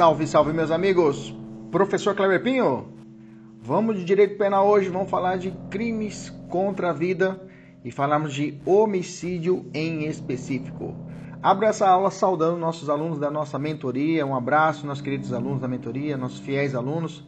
Salve, salve, meus amigos! Professor Cleber Pinho, vamos de direito penal hoje, vamos falar de crimes contra a vida e falamos de homicídio em específico. Abro essa aula saudando nossos alunos da nossa mentoria. Um abraço, nossos queridos alunos da mentoria, nossos fiéis alunos.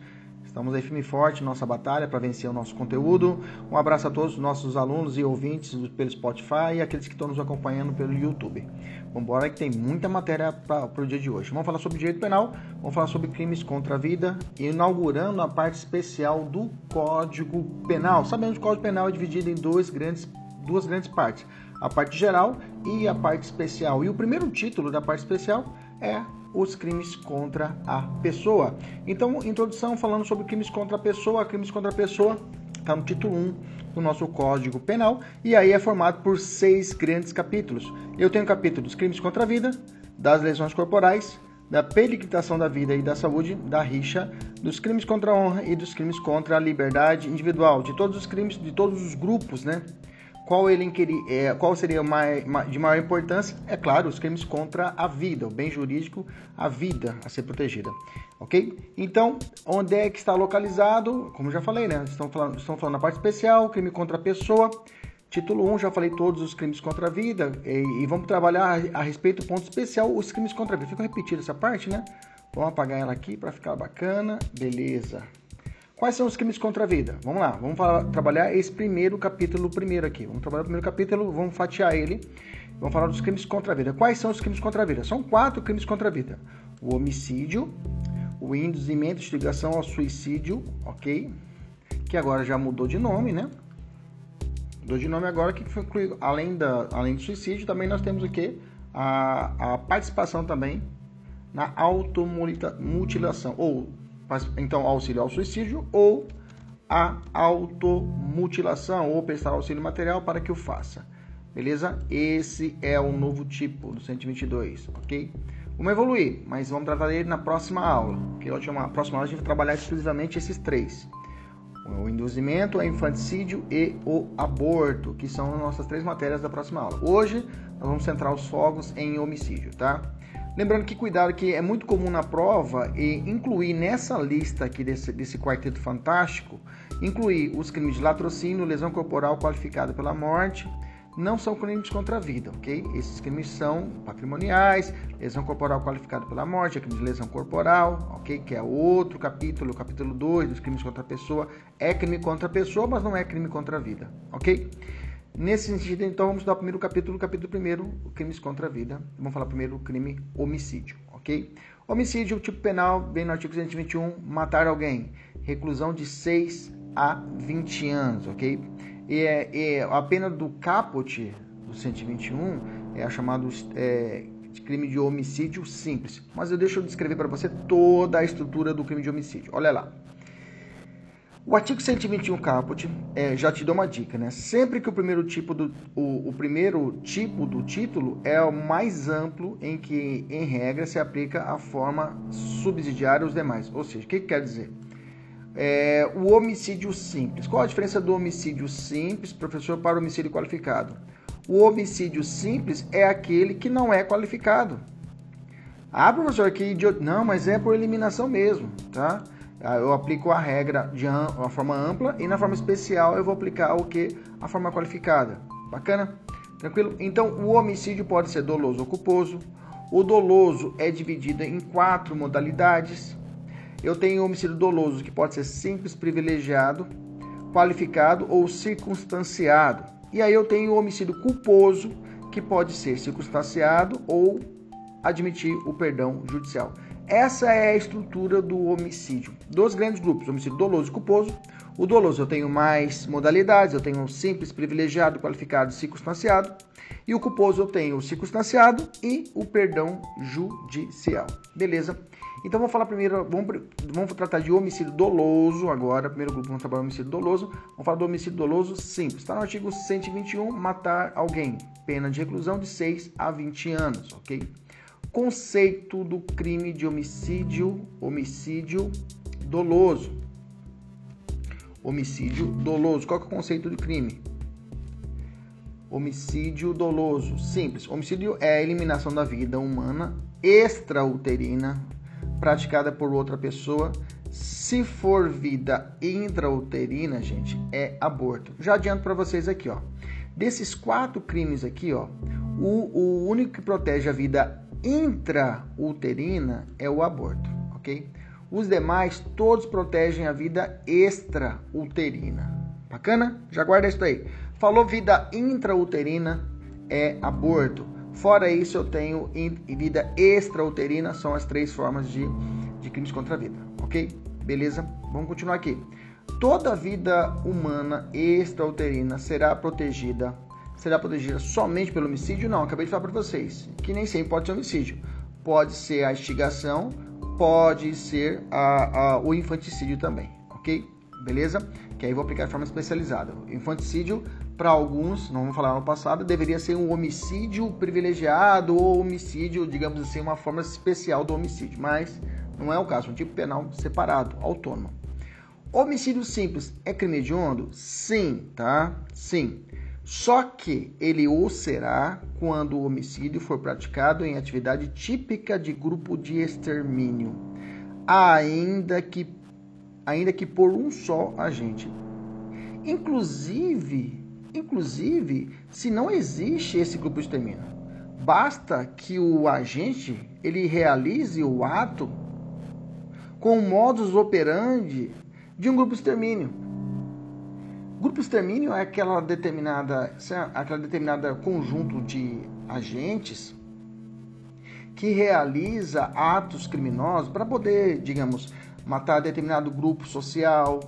Estamos aí firme e forte nossa batalha para vencer o nosso conteúdo. Um abraço a todos os nossos alunos e ouvintes pelo Spotify e aqueles que estão nos acompanhando pelo YouTube. Vamos embora que tem muita matéria para o dia de hoje. Vamos falar sobre direito penal, vamos falar sobre crimes contra a vida, inaugurando a parte especial do Código Penal. Sabemos que o Código Penal é dividido em dois grandes, duas grandes partes: a parte geral e a parte especial. E o primeiro título da parte especial é os crimes contra a pessoa. Então, introdução falando sobre crimes contra a pessoa. Crimes contra a pessoa está no título 1 do nosso Código Penal e aí é formado por seis grandes capítulos. Eu tenho capítulo dos crimes contra a vida, das lesões corporais, da periquitação da vida e da saúde, da rixa, dos crimes contra a honra e dos crimes contra a liberdade individual, de todos os crimes, de todos os grupos, né? Qual, ele é, qual seria de maior importância? É claro, os crimes contra a vida, o bem jurídico, a vida a ser protegida. Ok? Então, onde é que está localizado? Como já falei, né? Estão falando, estão falando na parte especial, crime contra a pessoa. Título 1, já falei todos os crimes contra a vida. E, e vamos trabalhar a, a, respeito do ponto especial, os crimes contra a vida. Fica repetindo essa parte, né? Vamos apagar ela aqui para ficar bacana. Beleza. Quais são os crimes contra a vida? Vamos lá, vamos falar, trabalhar esse primeiro capítulo primeiro aqui. Vamos trabalhar o primeiro capítulo, vamos fatiar ele. Vamos falar dos crimes contra a vida. Quais são os crimes contra a vida? São quatro crimes contra a vida: o homicídio, o induzimento de ligação ao suicídio, ok? Que agora já mudou de nome, né? Mudou de nome agora que foi incluído, além, da, além do suicídio, também nós temos o quê? A, a participação também na automutilação, ou então auxílio ao suicídio ou a automutilação ou prestar auxílio material para que o faça. Beleza? Esse é o novo tipo do 122, ok? Vamos evoluir, mas vamos tratar dele na próxima aula. Que na próxima aula a gente vai trabalhar exclusivamente esses três: o induzimento, o infanticídio e o aborto, que são as nossas três matérias da próxima aula. Hoje nós vamos centrar os fogos em homicídio, tá? Lembrando que cuidado que é muito comum na prova e incluir nessa lista aqui desse, desse quarteto fantástico, incluir os crimes de latrocínio, lesão corporal qualificada pela morte, não são crimes contra a vida, ok? Esses crimes são patrimoniais, lesão corporal qualificada pela morte, é crime de lesão corporal, ok? Que é outro capítulo, capítulo 2 dos crimes contra a pessoa, é crime contra a pessoa, mas não é crime contra a vida, ok? Nesse sentido, então, vamos estudar primeiro capítulo, o capítulo primeiro, crimes contra a vida. Vamos falar primeiro o crime homicídio, ok? Homicídio, tipo penal, bem no artigo 121, matar alguém. Reclusão de 6 a 20 anos, ok? E, é, é a pena do caput do 121 é a chamada é, de crime de homicídio simples. Mas eu deixo eu descrever para você toda a estrutura do crime de homicídio. Olha lá. O artigo 121 caput é, já te dou uma dica, né? Sempre que o primeiro tipo do o, o, primeiro tipo do título é o mais amplo em que, em regra, se aplica a forma subsidiária aos demais. Ou seja, o que, que quer dizer? É, o homicídio simples. Qual a diferença do homicídio simples, professor, para o homicídio qualificado? O homicídio simples é aquele que não é qualificado. Ah, professor, que idiota. Não, mas é por eliminação mesmo, tá? Ah, eu aplico a regra de uma forma ampla e na forma especial eu vou aplicar o que? A forma qualificada. Bacana? Tranquilo? Então, o homicídio pode ser doloso ou culposo. O doloso é dividido em quatro modalidades. Eu tenho o homicídio doloso, que pode ser simples, privilegiado, qualificado ou circunstanciado. E aí eu tenho o homicídio culposo, que pode ser circunstanciado ou admitir o perdão judicial. Essa é a estrutura do homicídio. Dos grandes grupos, homicídio doloso e culposo. O doloso eu tenho mais modalidades, eu tenho simples, privilegiado, qualificado circunstanciado. E o culposo eu tenho o circunstanciado e o perdão judicial. Beleza? Então vamos falar primeiro, vamos, vamos tratar de homicídio doloso agora. Primeiro grupo vamos trabalhar homicídio doloso. Vamos falar do homicídio doloso simples. Está no artigo 121, matar alguém. Pena de reclusão de 6 a 20 anos, ok? Conceito do crime de homicídio, homicídio doloso. Homicídio doloso. Qual é o conceito do crime? Homicídio doloso. Simples. Homicídio é a eliminação da vida humana extrauterina praticada por outra pessoa. Se for vida intrauterina, gente, é aborto. Já adianto para vocês aqui, ó. Desses quatro crimes aqui, ó, o, o único que protege a vida intrauterina é o aborto, ok? Os demais todos protegem a vida extrauterina. Bacana? Já guarda isso aí. Falou vida intrauterina é aborto. Fora isso, eu tenho vida extrauterina, são as três formas de, de crimes contra a vida, ok? Beleza? Vamos continuar aqui. Toda vida humana extrauterina será protegida. Será protegida somente pelo homicídio? Não, acabei de falar para vocês que nem sempre pode ser homicídio. Pode ser a instigação, pode ser a, a, o infanticídio também, ok? Beleza? Que aí vou aplicar de forma especializada. Infanticídio, para alguns, não vamos falar no passado, deveria ser um homicídio privilegiado ou homicídio, digamos assim, uma forma especial do homicídio, mas não é o caso, um tipo penal separado, autônomo. Homicídio simples é crime hediondo? Sim, tá? Sim. Só que ele o será quando o homicídio for praticado em atividade típica de grupo de extermínio, ainda que ainda que por um só agente. Inclusive, inclusive, se não existe esse grupo de extermínio, basta que o agente ele realize o ato com modus operandi de um grupo de extermínio. Grupo de extermínio é aquela determinada, é aquela determinada conjunto de agentes que realiza atos criminosos para poder, digamos, matar determinado grupo social,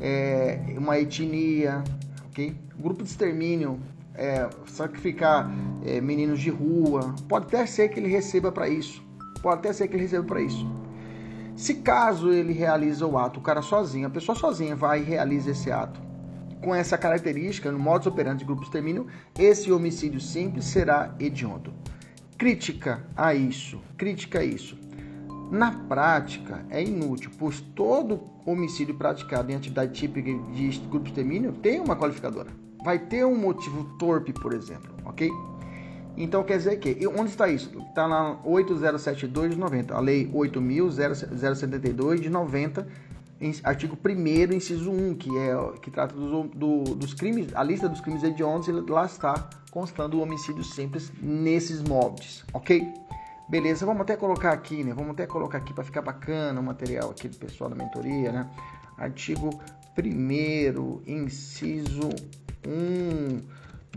é, uma etnia, ok? Grupo de extermínio, é, sacrificar é, meninos de rua, pode até ser que ele receba para isso, pode até ser que ele receba para isso. Se caso ele realiza o ato, o cara sozinho, a pessoa sozinha vai e realiza esse ato, com essa característica, no modus operandi de grupo de extermínio, esse homicídio simples será hediondo. Crítica a isso, crítica a isso. Na prática, é inútil, pois todo homicídio praticado em atividade típica de grupo de extermínio tem uma qualificadora. Vai ter um motivo torpe, por exemplo, ok? Então quer dizer que, onde está isso? Está na 8072 de 90, a lei 8072 de 90, artigo 1 inciso 1, que, é, que trata do, do, dos crimes, a lista dos crimes hediondos, lá está constando o homicídio simples nesses moldes, ok? Beleza, vamos até colocar aqui, né? Vamos até colocar aqui para ficar bacana o material aqui do pessoal da mentoria, né? Artigo 1 inciso 1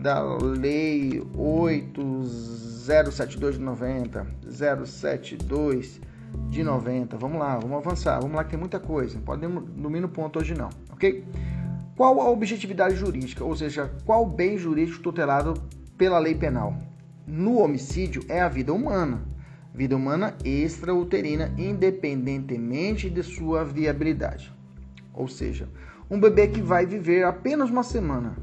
da Lei 8072 de 90, 072 de 90. Vamos lá, vamos avançar. Vamos lá que tem muita coisa. Podemos dormir no ponto hoje não, ok? Qual a objetividade jurídica, ou seja, qual bem jurídico tutelado pela lei penal? No homicídio é a vida humana vida humana extrauterina, independentemente de sua viabilidade. Ou seja, um bebê que vai viver apenas uma semana,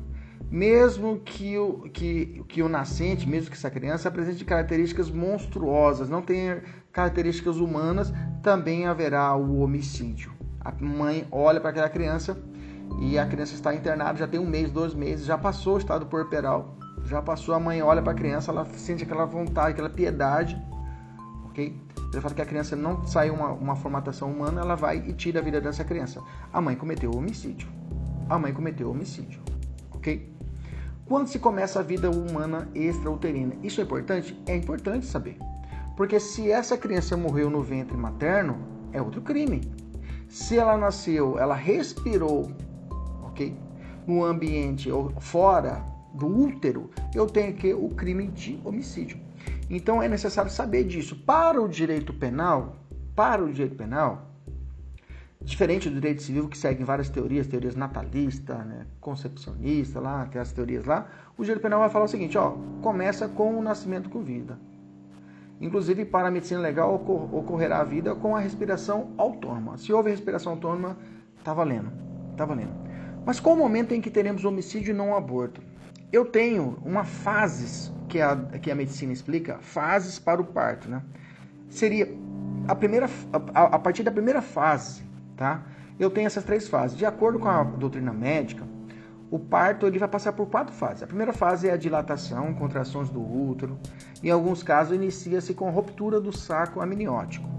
mesmo que o, que, que o nascente, mesmo que essa criança apresente características monstruosas, não tenha características humanas, também haverá o homicídio. A mãe olha para aquela criança e a criança está internada já tem um mês, dois meses, já passou o estado puerperal, já passou, a mãe olha para a criança, ela sente aquela vontade, aquela piedade ok? Ele fala que a criança não saiu uma, uma formatação humana, ela vai e tira a vida dessa criança. A mãe cometeu homicídio. A mãe cometeu homicídio, ok? Quando se começa a vida humana extrauterina? Isso é importante? É importante saber. Porque se essa criança morreu no ventre materno, é outro crime. Se ela nasceu, ela respirou, ok? No ambiente ou fora do útero, eu tenho que o crime de homicídio. Então é necessário saber disso. Para o direito penal, para o direito penal, diferente do direito civil que segue várias teorias, teorias natalistas, né, concepcionista, lá, tem as teorias lá, o direito penal vai falar o seguinte, ó, começa com o nascimento com vida. Inclusive, para a medicina legal, ocorrerá a vida com a respiração autônoma. Se houve respiração autônoma, tá valendo, tá valendo. Mas qual o momento em que teremos homicídio e não aborto? Eu tenho uma fases que a, que a medicina explica, fases para o parto, né? Seria a primeira a, a partir da primeira fase, tá? Eu tenho essas três fases. De acordo com a doutrina médica, o parto ele vai passar por quatro fases. A primeira fase é a dilatação, contrações do útero. Em alguns casos, inicia-se com ruptura do saco amniótico.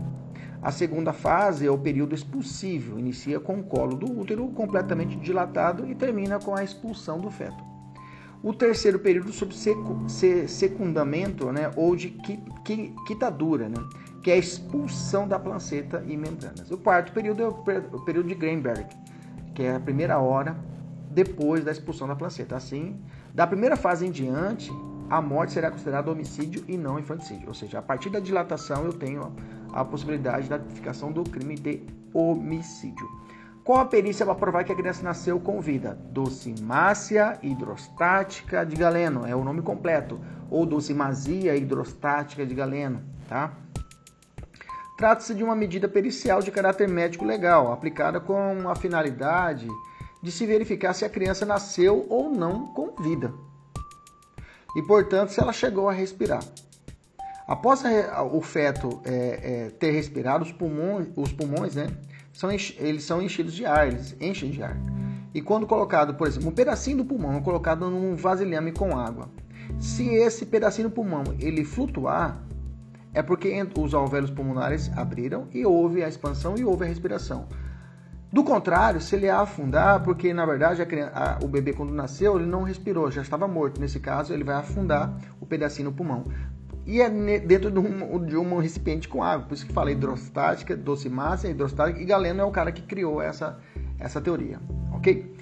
A segunda fase é o período expulsivo, inicia com o colo do útero completamente dilatado e termina com a expulsão do feto. O terceiro período sob secundamento, né, ou de quitadura, né, que é a expulsão da placenta e membranas. O quarto período é o período de Greenberg, que é a primeira hora depois da expulsão da placenta. Assim, da primeira fase em diante, a morte será considerada homicídio e não infanticídio. Ou seja, a partir da dilatação eu tenho a possibilidade da tipificação do crime de homicídio. Qual a perícia para provar que a criança nasceu com vida? Docimácia hidrostática de galeno, é o nome completo, ou docimasia hidrostática de galeno, tá? Trata-se de uma medida pericial de caráter médico legal, aplicada com a finalidade de se verificar se a criança nasceu ou não com vida e, portanto, se ela chegou a respirar. Após o feto é, é, ter respirado, os pulmões, os pulmões né, são, eles são enchidos de ar, eles enchem de ar. E quando colocado, por exemplo, um pedacinho do pulmão é colocado num vasilhame com água, se esse pedacinho do pulmão ele flutuar, é porque os alvéolos pulmonares abriram e houve a expansão e houve a respiração. Do contrário, se ele afundar, porque na verdade a criança, a, o bebê quando nasceu ele não respirou, já estava morto. Nesse caso, ele vai afundar o pedacinho no pulmão. E é dentro de um, de um recipiente com água. Por isso que fala hidrostática, docimácia, hidrostática. E Galeno é o cara que criou essa, essa teoria. Ok?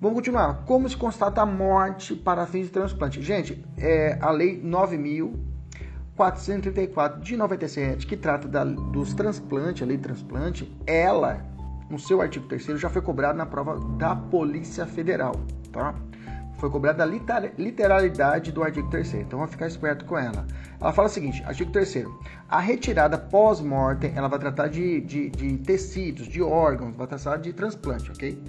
Vamos continuar. Como se constata a morte para fins de transplante? Gente, é a lei 9.434 de 97, que trata da, dos transplantes, a lei de transplante, ela no seu artigo 3 já foi cobrado na prova da Polícia Federal, tá? Foi cobrada a literalidade do artigo 3 então vamos ficar esperto com ela. Ela fala o seguinte, artigo 3 a retirada pós-mortem, ela vai tratar de, de, de tecidos, de órgãos, vai tratar de transplante, ok?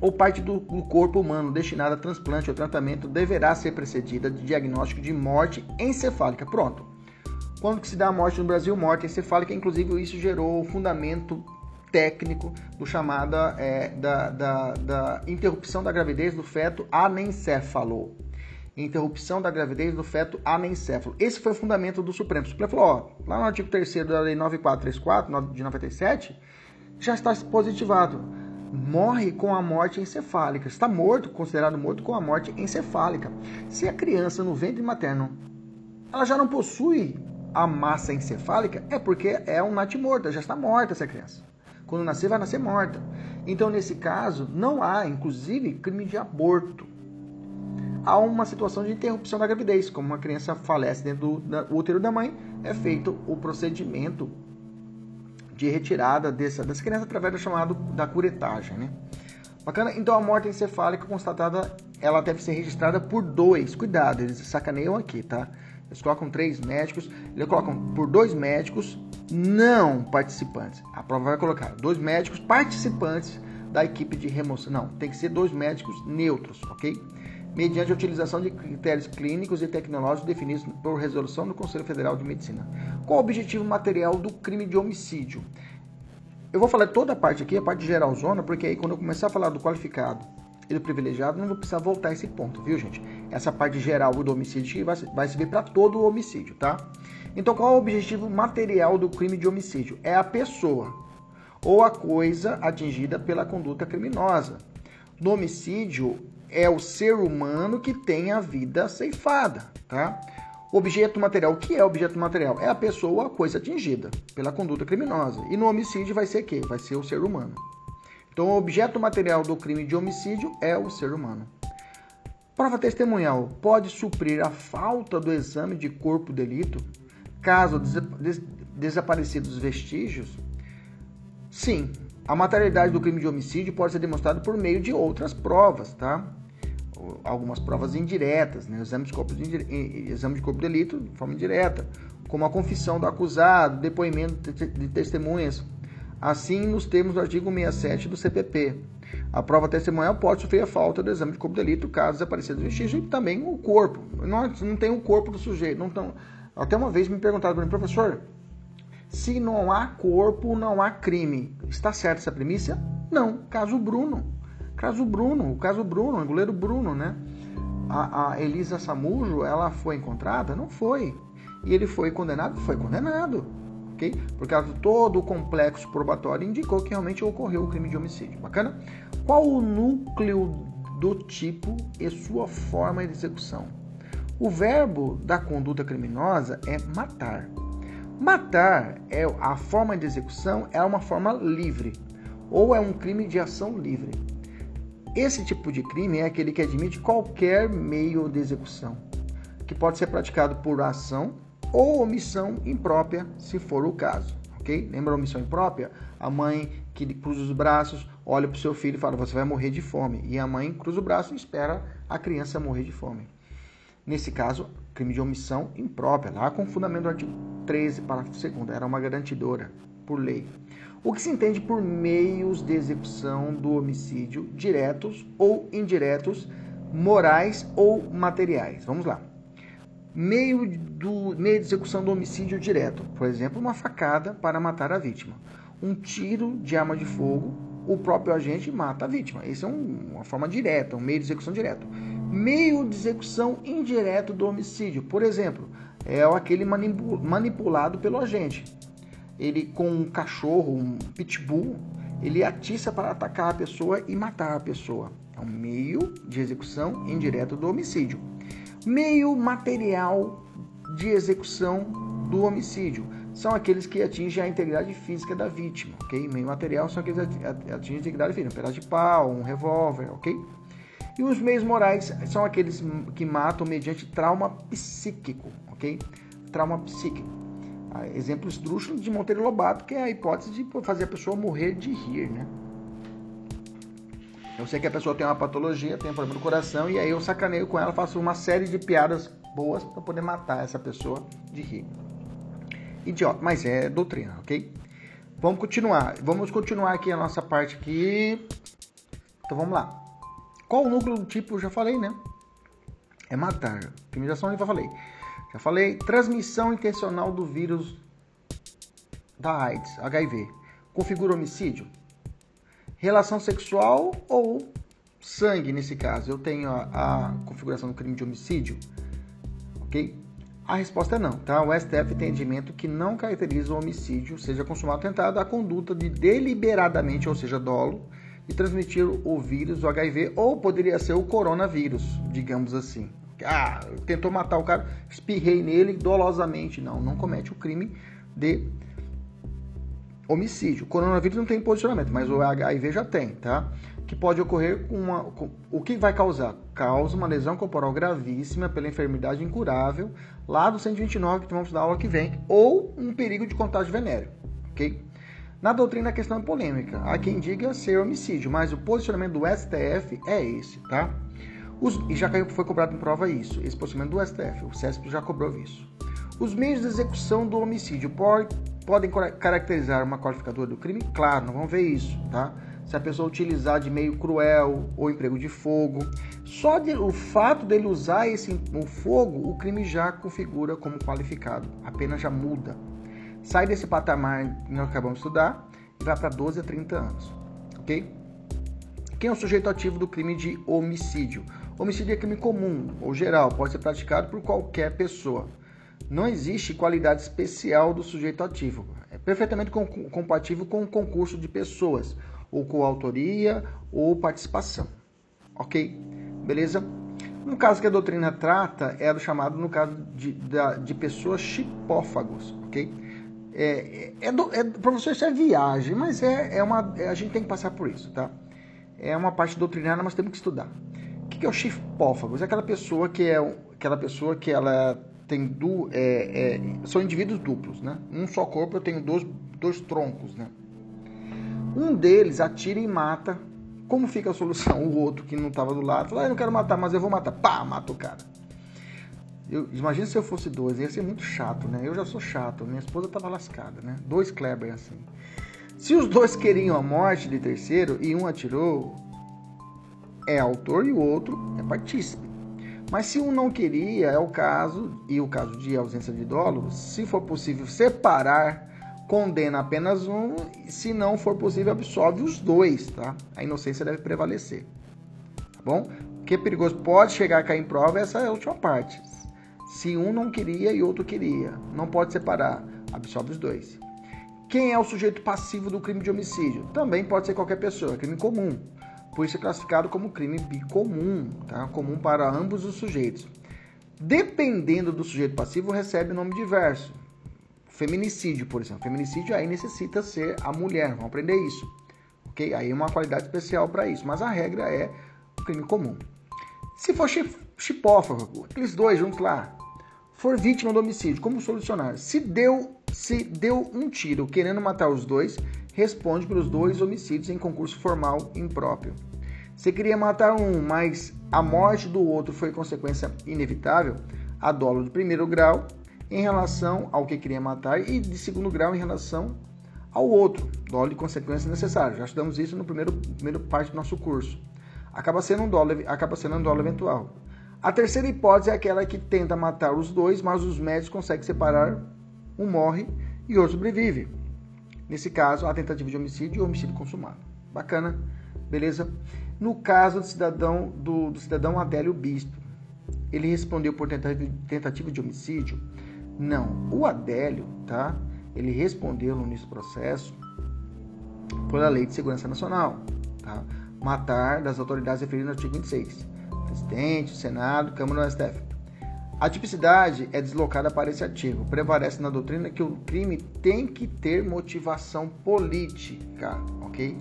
ou parte do, do, corpo humano destinada a transplante ou tratamento deverá ser precedida de diagnóstico de morte encefálica. Pronto. Quando que se dá a morte no Brasil? Morte encefálica, inclusive isso gerou o fundamento técnico do chamada é, da, da, da, interrupção da gravidez do feto anencéfalo. Interrupção da gravidez do feto anencéfalo. Esse foi o fundamento do Supremo. O Supremo falou, ó, lá no artigo 3 da Lei 9434 de 97, já está positivado. Morre com a morte encefálica. Está morto, considerado morto com a morte encefálica. Se a criança no ventre materno ela já não possui a massa encefálica, é porque é um natimorta, já está morta essa criança. Quando nascer, vai nascer morta. Então, nesse caso, não há, inclusive, crime de aborto. Há uma situação de interrupção da gravidez, como uma criança falece dentro do útero da mãe, é feito o procedimento de retirada dessa, dessa criança através do chamado da curetagem, né? Bacana? Então a morte encefálica constatada, ela deve ser registrada por dois. Cuidado, eles sacaneiam aqui, tá? Eles colocam três médicos, eles colocam por dois médicos não participantes. A prova vai colocar dois médicos participantes da equipe de remoção. Não, tem que ser dois médicos neutros, ok? Mediante a utilização de critérios clínicos e tecnológicos definidos por resolução do Conselho Federal de Medicina. Qual o objetivo material do crime de homicídio? Eu vou falar toda a parte aqui, a parte geral zona, porque aí quando eu começar a falar do qualificado e do privilegiado, não vou precisar voltar a esse ponto, viu, gente? Essa parte geral do homicídio vai, vai servir para todo o homicídio, tá? Então, qual é o objetivo material do crime de homicídio? É a pessoa ou a coisa atingida pela conduta criminosa. No homicídio, é o ser humano que tem a vida ceifada, tá? Objeto material, o que é objeto material? É a pessoa ou a coisa atingida pela conduta criminosa. E no homicídio vai ser o quê? Vai ser o ser humano. Então, o objeto material do crime de homicídio é o ser humano. Prova testemunhal pode suprir a falta do exame de corpo delito, caso des des desaparecidos vestígios? Sim, a materialidade do crime de homicídio pode ser demonstrada por meio de outras provas, tá? Algumas provas indiretas, né? exame, de corpo de, exame de corpo de delito de forma indireta, como a confissão do acusado, depoimento de testemunhas, assim nos termos do artigo 67 do CPP. A prova testemunhal pode sofrer a falta do exame de corpo de delito, caso desaparecido do vestígio, e também o corpo. Não, não tem o corpo do sujeito. Não tão... Até uma vez me perguntaram para mim, professor, se não há corpo, não há crime. Está certa essa premissa? Não. Caso Bruno. Caso Bruno, o caso Bruno, o goleiro Bruno, né? A, a Elisa Samujo, ela foi encontrada? Não foi. E ele foi condenado? Foi condenado. Ok? Por causa de todo o complexo probatório indicou que realmente ocorreu o crime de homicídio. Bacana? Qual o núcleo do tipo e sua forma de execução? O verbo da conduta criminosa é matar. Matar é a forma de execução é uma forma livre ou é um crime de ação livre. Esse tipo de crime é aquele que admite qualquer meio de execução, que pode ser praticado por ação ou omissão imprópria, se for o caso. Ok? Lembra a omissão imprópria? A mãe que cruza os braços, olha para o seu filho e fala: Você vai morrer de fome. E a mãe cruza o braço e espera a criança morrer de fome. Nesse caso, crime de omissão imprópria, lá com fundamento do artigo 13, parágrafo 2, era uma garantidora por lei. O que se entende por meios de execução do homicídio diretos ou indiretos, morais ou materiais. Vamos lá meio, do, meio de execução do homicídio direto, por exemplo, uma facada para matar a vítima, um tiro de arma de fogo, o próprio agente mata a vítima. Essa é um, uma forma direta, um meio de execução direto. Meio de execução indireto do homicídio, por exemplo, é aquele manipulado pelo agente. Ele com um cachorro, um pitbull, ele atiça para atacar a pessoa e matar a pessoa. É um meio de execução indireto do homicídio meio material de execução do homicídio. São aqueles que atingem a integridade física da vítima, ok? Meio material são aqueles que atingem a integridade física, um pedaço de pau, um revólver, ok? E os meios morais são aqueles que matam mediante trauma psíquico, ok? Trauma psíquico. Ah, exemplos esdrúxulos de Monteiro Lobato, que é a hipótese de fazer a pessoa morrer de rir, né? Eu sei que a pessoa tem uma patologia, tem um problema no coração, e aí eu sacaneio com ela, faço uma série de piadas boas para poder matar essa pessoa de rir. Idiota, mas é doutrina, ok? Vamos continuar. Vamos continuar aqui a nossa parte aqui. Então vamos lá. Qual o núcleo do tipo? Eu já falei, né? É matar. Criminalização eu já falei. Já falei. Transmissão intencional do vírus da AIDS, HIV. Configura homicídio? Relação sexual ou sangue nesse caso. Eu tenho a, a, configuração do crime de homicídio, ok? A resposta é não, tá? O STF tem entendimento que não caracteriza o homicídio, seja consumado tentado, a conduta de deliberadamente, ou seja, dolo, de transmitir o vírus, o HIV, ou poderia ser o coronavírus, digamos assim. Ah, tentou matar o cara, espirrei nele dolosamente. Não, não comete o crime de homicídio. O coronavírus não tem posicionamento, mas o HIV já tem, tá? Que pode ocorrer com uma. Com, o que vai causar? Causa uma lesão corporal gravíssima pela enfermidade incurável, lá do 129 que vamos dar aula que vem, ou um perigo de contágio venéreo, ok? Na doutrina a questão é polêmica. Há quem diga ser homicídio, mas o posicionamento do STF é esse, tá? Os, e já foi cobrado em prova isso, esse posicionamento do STF. O CESP já cobrou isso. Os meios de execução do homicídio podem caracterizar uma qualificadora do crime? Claro, não vamos ver isso, tá? Se a pessoa utilizar de meio cruel ou emprego de fogo, só de, o fato dele usar esse o fogo, o crime já configura como qualificado, a pena já muda. Sai desse patamar que nós acabamos de estudar e vai para 12 a 30 anos, ok? Quem é o sujeito ativo do crime de homicídio? Homicídio é crime comum ou geral, pode ser praticado por qualquer pessoa. Não existe qualidade especial do sujeito ativo. É perfeitamente compatível com o concurso de pessoas, ou com autoria ou participação. Ok? Beleza? No caso que a doutrina trata, é do chamado, no caso de, de, de pessoas chipófagos, ok? É, é, é, é professor, isso é viagem, mas é, é uma. É, a gente tem que passar por isso, tá? É uma parte doutrinária, mas temos que estudar. O que é o chipófagos? É aquela pessoa que é aquela pessoa que ela tem du, é, é, são indivíduos duplos, né? Um só corpo eu tenho dois, dois troncos, né? Um deles atira e mata. Como fica a solução? O outro que não estava do lado fala, ah, eu não quero matar, mas eu vou matar. Pá, mata o cara. Eu, imagina se eu fosse dois, ia ser muito chato, né? Eu já sou chato, minha esposa estava lascada, né? Dois Kleber assim. Se os dois queriam a morte de terceiro e um atirou, é autor e o outro é partícipe. Mas se um não queria, é o caso, e o caso de ausência de dolo, se for possível separar, condena apenas um, se não for possível, absolve os dois, tá? A inocência deve prevalecer. Tá bom? O que é perigoso pode chegar a cair em prova, essa é a última parte. Se um não queria e outro queria, não pode separar. Absolve os dois. Quem é o sujeito passivo do crime de homicídio? Também pode ser qualquer pessoa, crime comum. Por isso é classificado como crime bicomum, tá? Comum para ambos os sujeitos. Dependendo do sujeito passivo, recebe nome diverso. Feminicídio, por exemplo. Feminicídio aí necessita ser a mulher, vamos aprender isso. Ok? Aí é uma qualidade especial para isso, mas a regra é o crime comum. Se for chipófago, aqueles dois juntos lá, for vítima do homicídio, como solucionar? Se deu, se deu um tiro querendo matar os dois, responde pelos dois homicídios em concurso formal impróprio. Se queria matar um, mas a morte do outro foi consequência inevitável, a dolo de primeiro grau em relação ao que queria matar e de segundo grau em relação ao outro, dolo de consequência necessária. Já estudamos isso no primeiro, primeiro parte do nosso curso. Acaba sendo um dolo, acaba sendo um dolo eventual. A terceira hipótese é aquela que tenta matar os dois, mas os médicos conseguem separar, um morre e outro sobrevive. Nesse caso, a tentativa de homicídio e homicídio consumado. Bacana, beleza? No caso do cidadão, do, do cidadão Adélio Bispo, ele respondeu por tentativa de homicídio? Não. O Adélio, tá? Ele respondeu no início do processo pela Lei de Segurança Nacional, tá? Matar das autoridades referidas no artigo 26. Presidente, Senado, Câmara do STF. A tipicidade é deslocada para esse artigo. Prevalece na doutrina que o crime tem que ter motivação política, ok?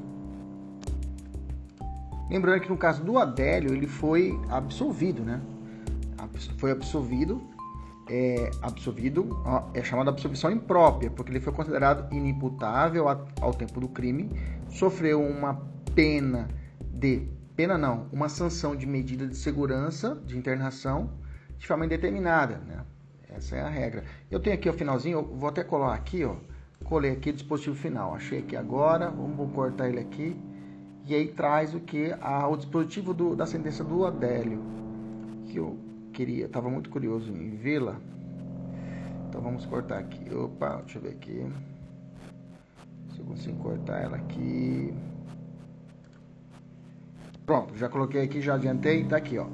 Lembrando que no caso do Adélio, ele foi absolvido, né? Foi absolvido, é, absolvido, é chamada absolvição imprópria, porque ele foi considerado inimputável ao tempo do crime, sofreu uma pena de, pena não, uma sanção de medida de segurança, de internação, de forma indeterminada, né? Essa é a regra. Eu tenho aqui o finalzinho, eu vou até colar aqui, ó. Colei aqui o dispositivo final. Achei aqui agora, vamos cortar ele aqui. E aí traz o que? Ah, o dispositivo do, da sentença do Adélio. Que eu queria, estava muito curioso em vê-la. Então vamos cortar aqui. Opa, deixa eu ver aqui. Se eu consigo cortar ela aqui. Pronto, já coloquei aqui, já adiantei, tá aqui, ó.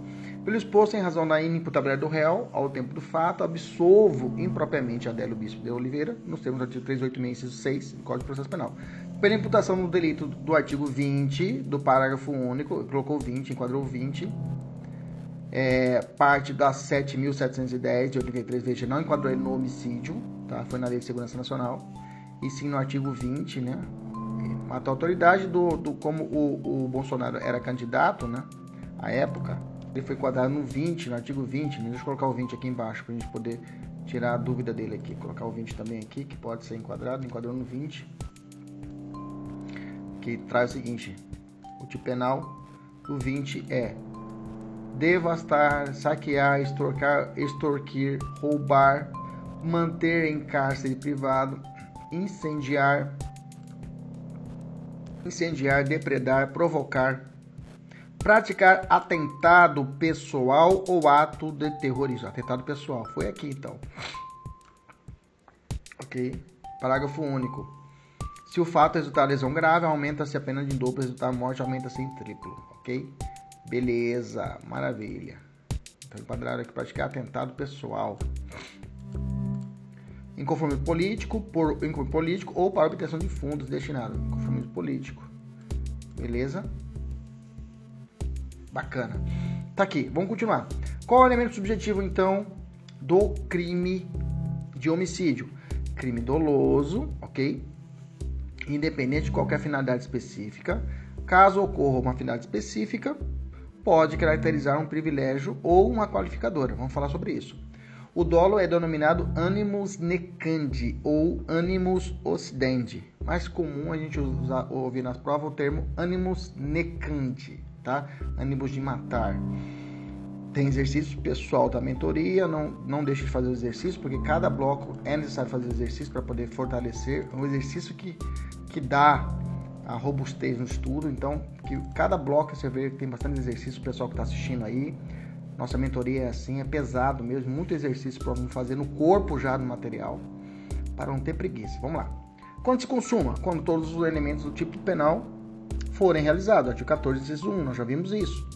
Pelo exposto, em razão da inimputabilidade do réu ao tempo do fato, absolvo impropriamente Adélio Bispo de Oliveira, nos termos do artigo 386, inciso 6 do Código de Processo Penal. Pela imputação no delito do artigo 20 do parágrafo único, colocou 20, enquadrou 20, é, parte da 7.710 de 83, veja, não enquadrou ele no homicídio, tá? foi na Lei de Segurança Nacional, e sim no artigo 20, né? Matou a autoridade do, do como o, o Bolsonaro era candidato, né? À época, ele foi enquadrado no 20, no artigo 20, né? deixa eu colocar o 20 aqui embaixo para a gente poder tirar a dúvida dele aqui. Colocar o 20 também aqui, que pode ser enquadrado, enquadrou no 20, que traz o seguinte: o tipo penal do 20 é devastar, saquear, extorcar, extorquir, roubar, manter em cárcere privado, incendiar, incendiar, depredar, provocar, praticar atentado pessoal ou ato de terrorismo. Atentado pessoal, foi aqui então. Ok? Parágrafo único. Se o fato resultar lesão grave, aumenta-se a pena de dobro, resultar morte, aumenta-se em triplo. Ok? Beleza, maravilha. Então, enquadrado aqui praticar atentado pessoal. Inconformismo político, por inconformismo político ou para obtenção de fundos destinados. Inconformismo político. Beleza? Bacana. Tá aqui, vamos continuar. Qual é o elemento subjetivo, então, do crime de homicídio? Crime doloso, ok? Independente de qualquer finalidade específica. Caso ocorra uma finalidade específica, pode caracterizar um privilégio ou uma qualificadora. Vamos falar sobre isso. O dolo é denominado animus necandi ou animus occidente. Mais comum a gente usar, ouvir nas provas o termo animus necandi, tá? Animus de matar. Tem exercício pessoal da mentoria, não, não deixe de fazer exercício, porque cada bloco é necessário fazer exercício para poder fortalecer. É um exercício que, que dá a robustez no estudo. Então, que cada bloco você vê que tem bastante exercício, o pessoal que está assistindo aí. Nossa mentoria é assim, é pesado mesmo, muito exercício para fazer no corpo já do material, para não ter preguiça. Vamos lá. Quando se consuma? Quando todos os elementos do tipo penal forem realizados. Artigo 14, inciso 1, nós já vimos isso.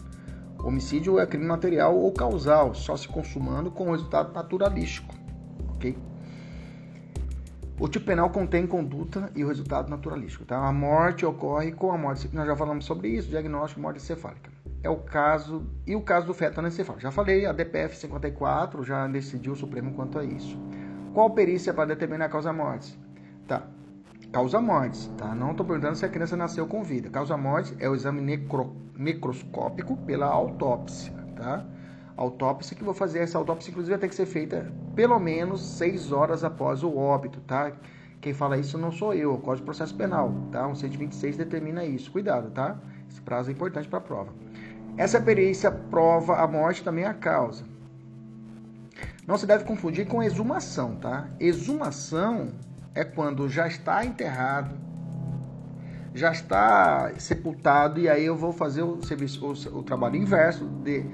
Homicídio é crime material ou causal, só se consumando com resultado naturalístico. Ok? O tipo penal contém conduta e o resultado naturalístico. Tá? A morte ocorre com a morte. Nós já falamos sobre isso, diagnóstico de morte encefálica. É o caso. E o caso do feto anencefálico. Já falei, a DPF 54 já decidiu o Supremo quanto a isso. Qual perícia para determinar a causa-morte? Tá. Causa-morte, tá? Não estou perguntando se a criança nasceu com vida. Causa-morte é o exame necro... necroscópico pela autópsia, tá? autópsia, que vou fazer essa autópsia, inclusive, vai ter que ser feita pelo menos seis horas após o óbito, tá? Quem fala isso não sou eu, o Código de Processo Penal, tá? Um 126 determina isso. Cuidado, tá? Esse prazo é importante para a prova. Essa perícia prova a morte também a causa. Não se deve confundir com exumação, tá? Exumação é quando já está enterrado, já está sepultado e aí eu vou fazer o serviço, o, o trabalho inverso de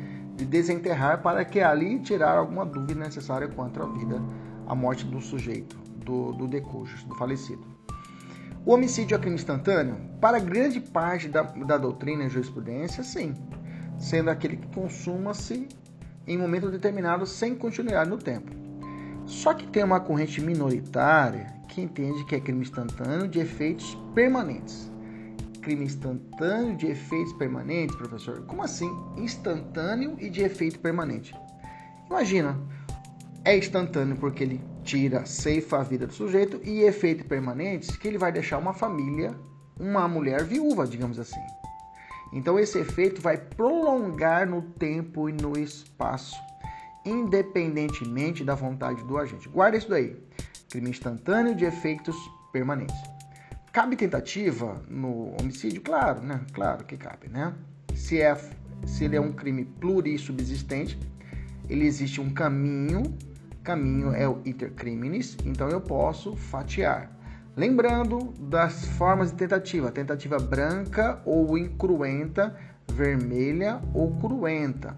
de desenterrar para que ali tirar alguma dúvida necessária quanto à vida, à morte do sujeito, do, do do falecido. O homicídio é crime instantâneo? Para grande parte da, da doutrina e jurisprudência, sim, sendo aquele que consuma-se em momento determinado sem continuidade no tempo. Só que tem uma corrente minoritária que entende que é crime instantâneo de efeitos permanentes crime instantâneo de efeitos permanentes, professor? Como assim instantâneo e de efeito permanente? Imagina, é instantâneo porque ele tira, ceifa a vida do sujeito e efeito permanente que ele vai deixar uma família, uma mulher viúva, digamos assim. Então esse efeito vai prolongar no tempo e no espaço, independentemente da vontade do agente. Guarda isso daí. Crime instantâneo de efeitos permanentes. Cabe tentativa no homicídio? Claro, né? Claro que cabe, né? Se, é, se ele é um crime plurissubsistente, ele existe um caminho, caminho é o iter criminis, então eu posso fatiar. Lembrando das formas de tentativa, tentativa branca ou incruenta, vermelha ou cruenta.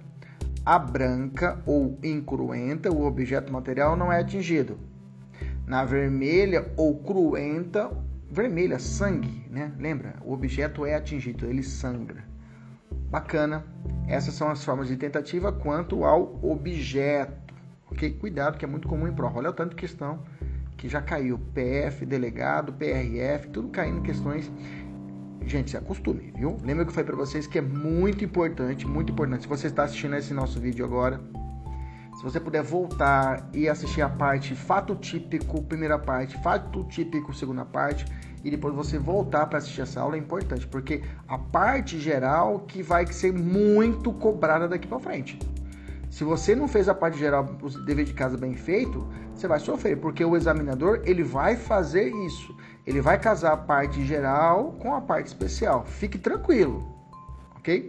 Branca ou incruenta, o objeto material não é atingido. Na vermelha ou cruenta, vermelha, sangue, né? Lembra? O objeto é atingido, ele sangra. Bacana. Essas são as formas de tentativa quanto ao objeto. Ok? Cuidado, que é muito comum em prova. Olha o tanto de questão que já caiu. PF, delegado, PRF, tudo caindo questões. Gente, se acostume, viu? Lembra que eu falei para vocês que é muito importante, muito importante. Se você está assistindo esse nosso vídeo agora, se você puder voltar e assistir a parte fato típico, primeira parte, fato típico, segunda parte, e depois você voltar para assistir essa aula é importante, porque a parte geral que vai ser muito cobrada daqui para frente. Se você não fez a parte geral, o dever de casa bem feito, você vai sofrer, porque o examinador ele vai fazer isso. Ele vai casar a parte geral com a parte especial. Fique tranquilo, ok?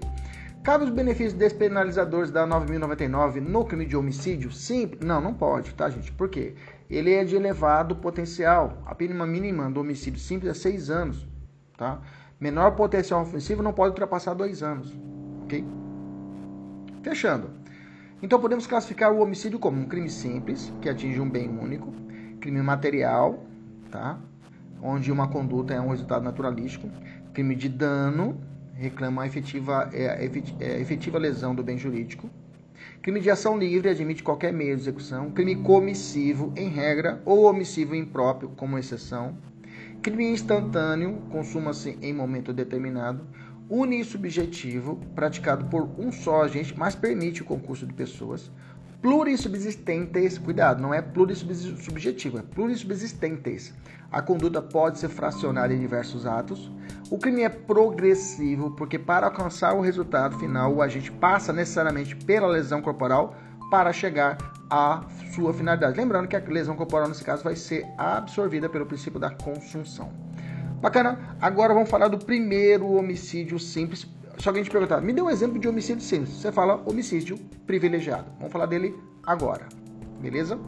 Cabe os benefícios despenalizadores da 9.099 no crime de homicídio? Sim. Não, não pode, tá, gente? Por quê? Ele é de elevado potencial. A pena mínima do homicídio simples é 6 anos, tá? Menor potencial ofensivo não pode ultrapassar 2 anos, ok? Fechando. Então podemos classificar o homicídio como um crime simples, que atinge um bem único, crime material, tá? Onde uma conduta é um resultado naturalístico, crime de dano, reclama a efetiva, é, é, efetiva lesão do bem jurídico. Crime de ação livre admite qualquer meio de execução. Crime comissivo, em regra, ou omissivo impróprio, como exceção. Crime instantâneo, consuma-se em momento determinado. Unissubjetivo, praticado por um só agente, mas permite o concurso de pessoas plurissubsistentes, cuidado, não é plurissubjetivo, é plurissubsistentes. A conduta pode ser fracionada em diversos atos. O crime é progressivo, porque para alcançar o resultado final, o agente passa necessariamente pela lesão corporal para chegar à sua finalidade. Lembrando que a lesão corporal, nesse caso, vai ser absorvida pelo princípio da consunção. Bacana? Agora vamos falar do primeiro homicídio simples se alguém te perguntar, me dê um exemplo de homicídio simples, você fala homicídio privilegiado. Vamos falar dele agora, beleza?